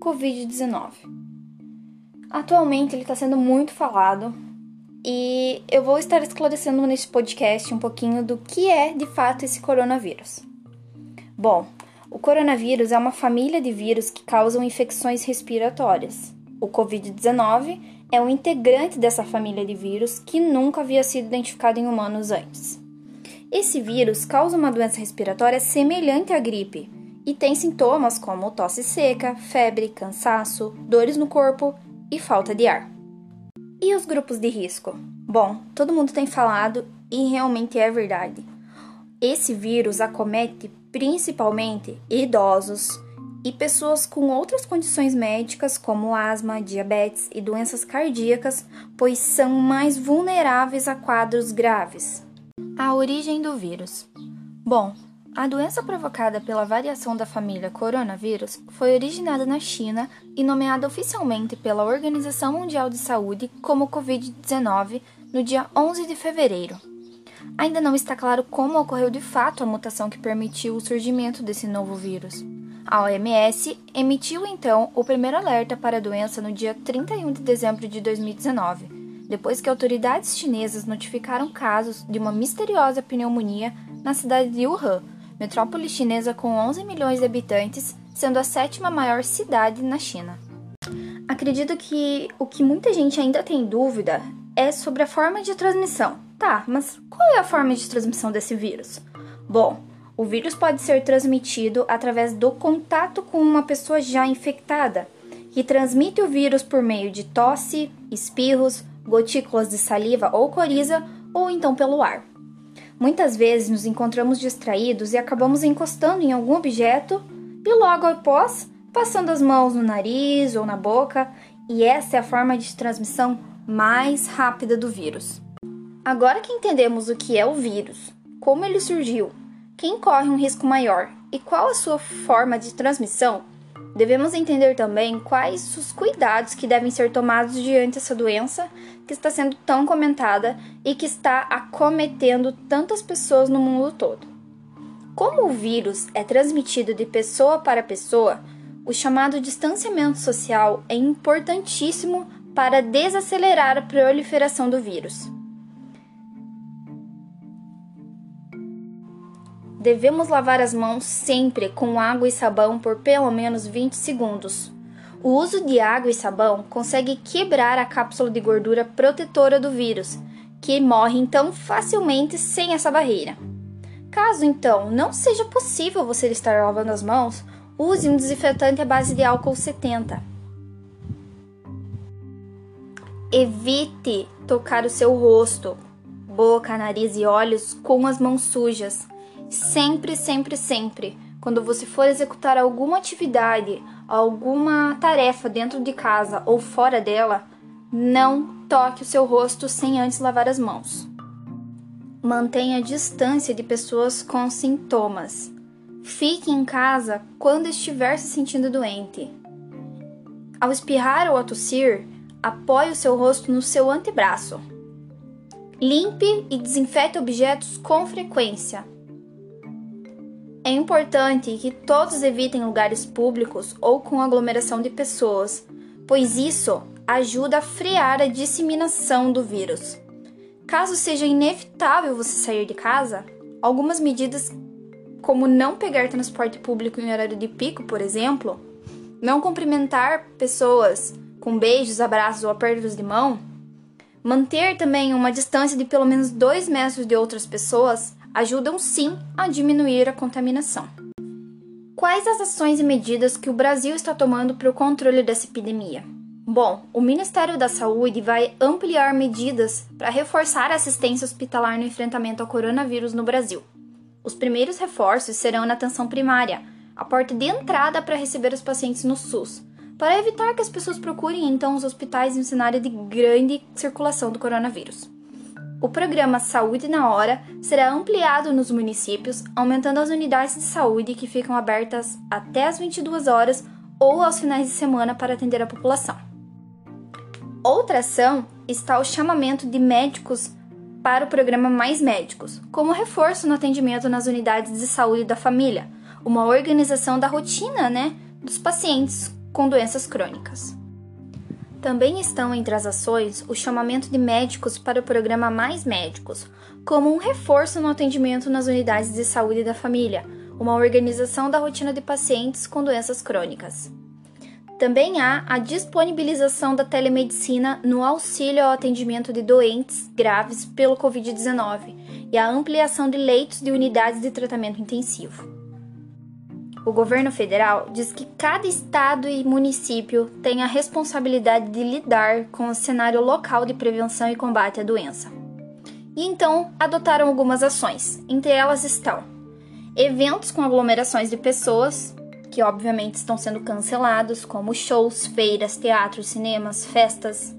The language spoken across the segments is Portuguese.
Covid-19. Atualmente ele está sendo muito falado e eu vou estar esclarecendo nesse podcast um pouquinho do que é de fato esse coronavírus. Bom, o coronavírus é uma família de vírus que causam infecções respiratórias. O Covid-19 é um integrante dessa família de vírus que nunca havia sido identificado em humanos antes. Esse vírus causa uma doença respiratória semelhante à gripe e tem sintomas como tosse seca, febre, cansaço, dores no corpo e falta de ar. E os grupos de risco? Bom, todo mundo tem falado e realmente é verdade. Esse vírus acomete principalmente idosos e pessoas com outras condições médicas como asma, diabetes e doenças cardíacas, pois são mais vulneráveis a quadros graves. A origem do vírus. Bom, a doença provocada pela variação da família coronavírus foi originada na China e nomeada oficialmente pela Organização Mundial de Saúde como Covid-19 no dia 11 de fevereiro. Ainda não está claro como ocorreu de fato a mutação que permitiu o surgimento desse novo vírus. A OMS emitiu então o primeiro alerta para a doença no dia 31 de dezembro de 2019, depois que autoridades chinesas notificaram casos de uma misteriosa pneumonia na cidade de Wuhan metrópole chinesa com 11 milhões de habitantes, sendo a sétima maior cidade na China. Acredito que o que muita gente ainda tem dúvida é sobre a forma de transmissão. Tá, mas qual é a forma de transmissão desse vírus? Bom, o vírus pode ser transmitido através do contato com uma pessoa já infectada, que transmite o vírus por meio de tosse, espirros, gotículas de saliva ou coriza, ou então pelo ar. Muitas vezes nos encontramos distraídos e acabamos encostando em algum objeto e logo após passando as mãos no nariz ou na boca, e essa é a forma de transmissão mais rápida do vírus. Agora que entendemos o que é o vírus, como ele surgiu, quem corre um risco maior e qual a sua forma de transmissão, Devemos entender também quais os cuidados que devem ser tomados diante dessa doença que está sendo tão comentada e que está acometendo tantas pessoas no mundo todo. Como o vírus é transmitido de pessoa para pessoa, o chamado distanciamento social é importantíssimo para desacelerar a proliferação do vírus. Devemos lavar as mãos sempre com água e sabão por pelo menos 20 segundos. O uso de água e sabão consegue quebrar a cápsula de gordura protetora do vírus, que morre então facilmente sem essa barreira. Caso então não seja possível você estar lavando as mãos, use um desinfetante à base de álcool 70. Evite tocar o seu rosto, boca, nariz e olhos com as mãos sujas. Sempre, sempre, sempre, quando você for executar alguma atividade, alguma tarefa dentro de casa ou fora dela, não toque o seu rosto sem antes lavar as mãos. Mantenha a distância de pessoas com sintomas. Fique em casa quando estiver se sentindo doente. Ao espirrar ou a tossir, apoie o seu rosto no seu antebraço. Limpe e desinfete objetos com frequência. É importante que todos evitem lugares públicos ou com aglomeração de pessoas, pois isso ajuda a frear a disseminação do vírus. Caso seja inevitável você sair de casa, algumas medidas, como não pegar transporte público em horário de pico, por exemplo, não cumprimentar pessoas com beijos, abraços ou apertos de mão, manter também uma distância de pelo menos 2 metros de outras pessoas ajudam sim a diminuir a contaminação. Quais as ações e medidas que o Brasil está tomando para o controle dessa epidemia? Bom, o Ministério da Saúde vai ampliar medidas para reforçar a assistência hospitalar no enfrentamento ao coronavírus no Brasil. Os primeiros reforços serão na atenção primária, a porta de entrada para receber os pacientes no SUS, para evitar que as pessoas procurem então os hospitais em um cenário de grande circulação do coronavírus. O programa Saúde na Hora será ampliado nos municípios, aumentando as unidades de saúde que ficam abertas até as 22 horas ou aos finais de semana para atender a população. Outra ação está o chamamento de médicos para o programa Mais Médicos, como reforço no atendimento nas unidades de saúde da família, uma organização da rotina né, dos pacientes com doenças crônicas. Também estão entre as ações o chamamento de médicos para o programa Mais Médicos, como um reforço no atendimento nas unidades de saúde da família, uma organização da rotina de pacientes com doenças crônicas. Também há a disponibilização da telemedicina no auxílio ao atendimento de doentes graves pelo Covid-19 e a ampliação de leitos de unidades de tratamento intensivo. O governo federal diz que cada estado e município tem a responsabilidade de lidar com o cenário local de prevenção e combate à doença. E então adotaram algumas ações. Entre elas estão eventos com aglomerações de pessoas, que obviamente estão sendo cancelados, como shows, feiras, teatros, cinemas, festas.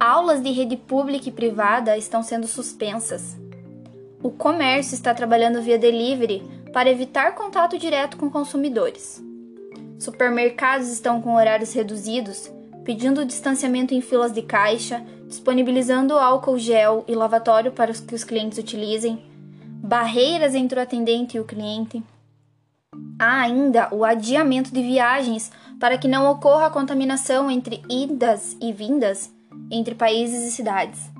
Aulas de rede pública e privada estão sendo suspensas. O comércio está trabalhando via delivery para evitar contato direto com consumidores. Supermercados estão com horários reduzidos, pedindo distanciamento em filas de caixa, disponibilizando álcool gel e lavatório para que os clientes utilizem, barreiras entre o atendente e o cliente. Há ainda o adiamento de viagens para que não ocorra a contaminação entre idas e vindas entre países e cidades.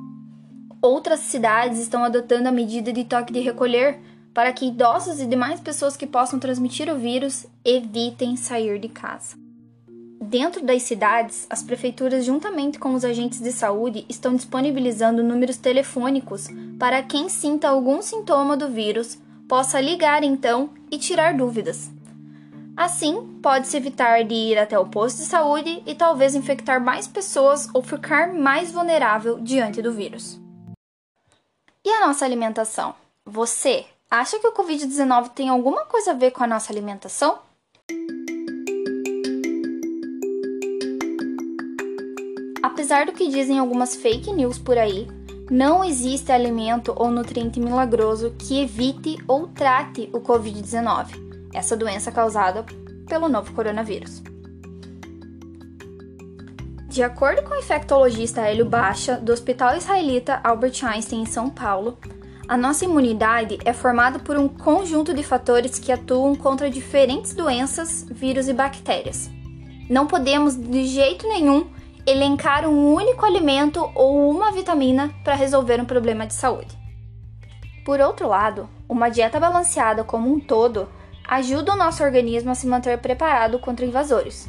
Outras cidades estão adotando a medida de toque de recolher para que idosos e demais pessoas que possam transmitir o vírus evitem sair de casa. Dentro das cidades, as prefeituras, juntamente com os agentes de saúde, estão disponibilizando números telefônicos para quem sinta algum sintoma do vírus possa ligar então e tirar dúvidas. Assim, pode-se evitar de ir até o posto de saúde e talvez infectar mais pessoas ou ficar mais vulnerável diante do vírus. E a nossa alimentação? Você Acha que o Covid-19 tem alguma coisa a ver com a nossa alimentação? Apesar do que dizem algumas fake news por aí, não existe alimento ou nutriente milagroso que evite ou trate o Covid-19, essa doença causada pelo novo coronavírus. De acordo com o infectologista Hélio Baixa, do Hospital Israelita Albert Einstein em São Paulo, a nossa imunidade é formada por um conjunto de fatores que atuam contra diferentes doenças, vírus e bactérias. Não podemos, de jeito nenhum, elencar um único alimento ou uma vitamina para resolver um problema de saúde. Por outro lado, uma dieta balanceada como um todo ajuda o nosso organismo a se manter preparado contra invasores.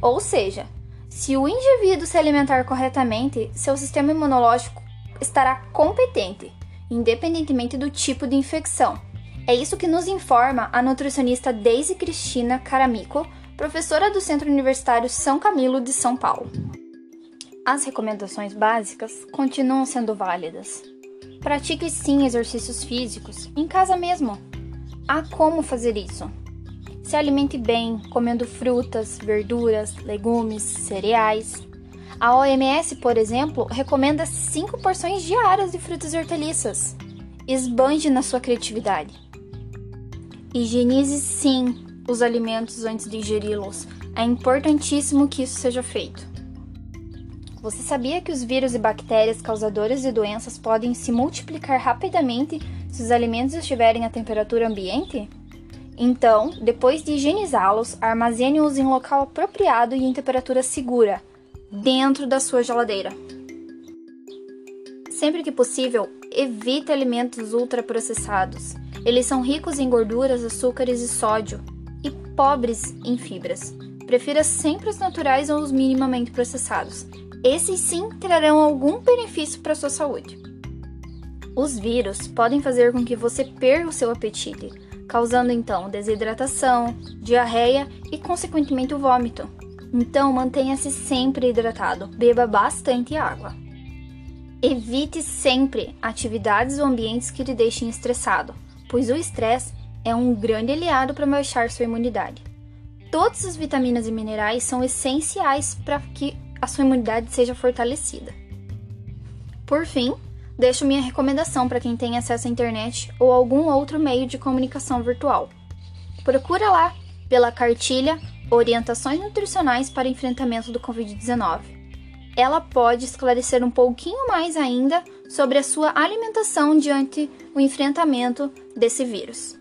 Ou seja, se o indivíduo se alimentar corretamente, seu sistema imunológico estará competente independentemente do tipo de infecção. É isso que nos informa a nutricionista Daisy Cristina Caramico, professora do Centro Universitário São Camilo de São Paulo. As recomendações básicas continuam sendo válidas. Pratique sim exercícios físicos, em casa mesmo. Há como fazer isso. Se alimente bem, comendo frutas, verduras, legumes, cereais, a OMS, por exemplo, recomenda 5 porções diárias de frutas e hortaliças. Esbanje na sua criatividade. Higienize sim os alimentos antes de ingeri-los. É importantíssimo que isso seja feito. Você sabia que os vírus e bactérias causadoras de doenças podem se multiplicar rapidamente se os alimentos estiverem a temperatura ambiente? Então, depois de higienizá-los, armazene-os em local apropriado e em temperatura segura dentro da sua geladeira. Sempre que possível, evite alimentos ultraprocessados. Eles são ricos em gorduras, açúcares e sódio e pobres em fibras. Prefira sempre os naturais ou os minimamente processados. Esses sim trarão algum benefício para sua saúde. Os vírus podem fazer com que você perca o seu apetite, causando então desidratação, diarreia e, consequentemente, o vômito. Então mantenha-se sempre hidratado, beba bastante água. Evite sempre atividades ou ambientes que lhe deixem estressado, pois o estresse é um grande aliado para baixar sua imunidade. Todas as vitaminas e minerais são essenciais para que a sua imunidade seja fortalecida. Por fim, deixo minha recomendação para quem tem acesso à internet ou algum outro meio de comunicação virtual. Procura lá pela cartilha Orientações Nutricionais para Enfrentamento do Covid-19. Ela pode esclarecer um pouquinho mais ainda sobre a sua alimentação diante o enfrentamento desse vírus.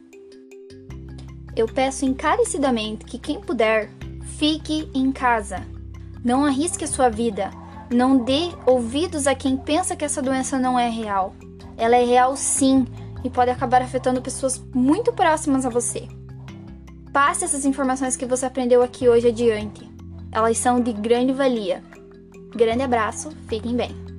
Eu peço encarecidamente que quem puder, fique em casa. Não arrisque a sua vida. Não dê ouvidos a quem pensa que essa doença não é real. Ela é real sim e pode acabar afetando pessoas muito próximas a você. Passe essas informações que você aprendeu aqui hoje adiante. Elas são de grande valia. Grande abraço, fiquem bem.